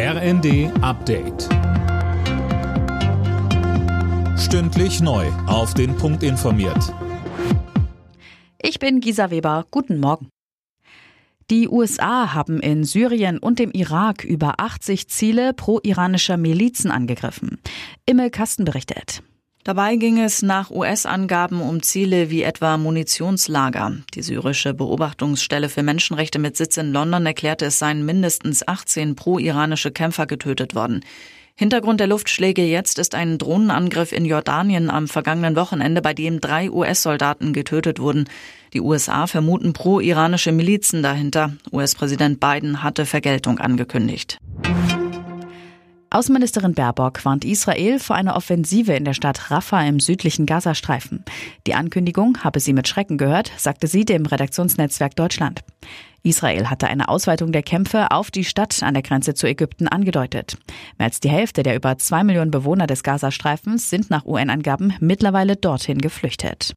RND Update. Stündlich neu. Auf den Punkt informiert. Ich bin Gisa Weber. Guten Morgen. Die USA haben in Syrien und dem Irak über 80 Ziele pro-iranischer Milizen angegriffen. Immel Kasten berichtet. Dabei ging es nach US-Angaben um Ziele wie etwa Munitionslager. Die syrische Beobachtungsstelle für Menschenrechte mit Sitz in London erklärte, es seien mindestens 18 pro-iranische Kämpfer getötet worden. Hintergrund der Luftschläge jetzt ist ein Drohnenangriff in Jordanien am vergangenen Wochenende, bei dem drei US-Soldaten getötet wurden. Die USA vermuten pro-iranische Milizen dahinter. US-Präsident Biden hatte Vergeltung angekündigt. Außenministerin Baerbock warnt Israel vor einer Offensive in der Stadt Rafah im südlichen Gazastreifen. Die Ankündigung habe sie mit Schrecken gehört, sagte sie dem Redaktionsnetzwerk Deutschland. Israel hatte eine Ausweitung der Kämpfe auf die Stadt an der Grenze zu Ägypten angedeutet. Mehr als die Hälfte der über zwei Millionen Bewohner des Gazastreifens sind nach UN-Angaben mittlerweile dorthin geflüchtet.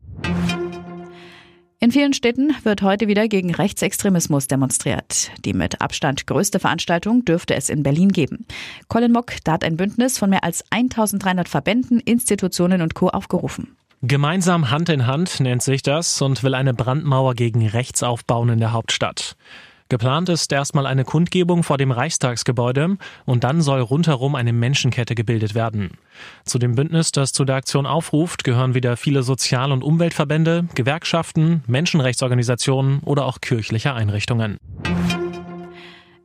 In vielen Städten wird heute wieder gegen Rechtsextremismus demonstriert. Die mit Abstand größte Veranstaltung dürfte es in Berlin geben. Colin Mock, da hat ein Bündnis von mehr als 1300 Verbänden, Institutionen und Co. aufgerufen. Gemeinsam Hand in Hand nennt sich das und will eine Brandmauer gegen rechts aufbauen in der Hauptstadt. Geplant ist erstmal eine Kundgebung vor dem Reichstagsgebäude und dann soll rundherum eine Menschenkette gebildet werden. Zu dem Bündnis, das zu der Aktion aufruft, gehören wieder viele Sozial- und Umweltverbände, Gewerkschaften, Menschenrechtsorganisationen oder auch kirchliche Einrichtungen.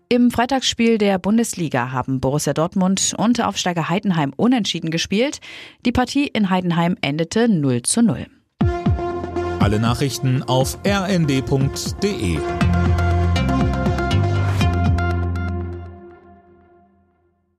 Im Freitagsspiel der Bundesliga haben Borussia Dortmund und Aufsteiger Heidenheim unentschieden gespielt. Die Partie in Heidenheim endete 0 zu 0. Alle Nachrichten auf rnd.de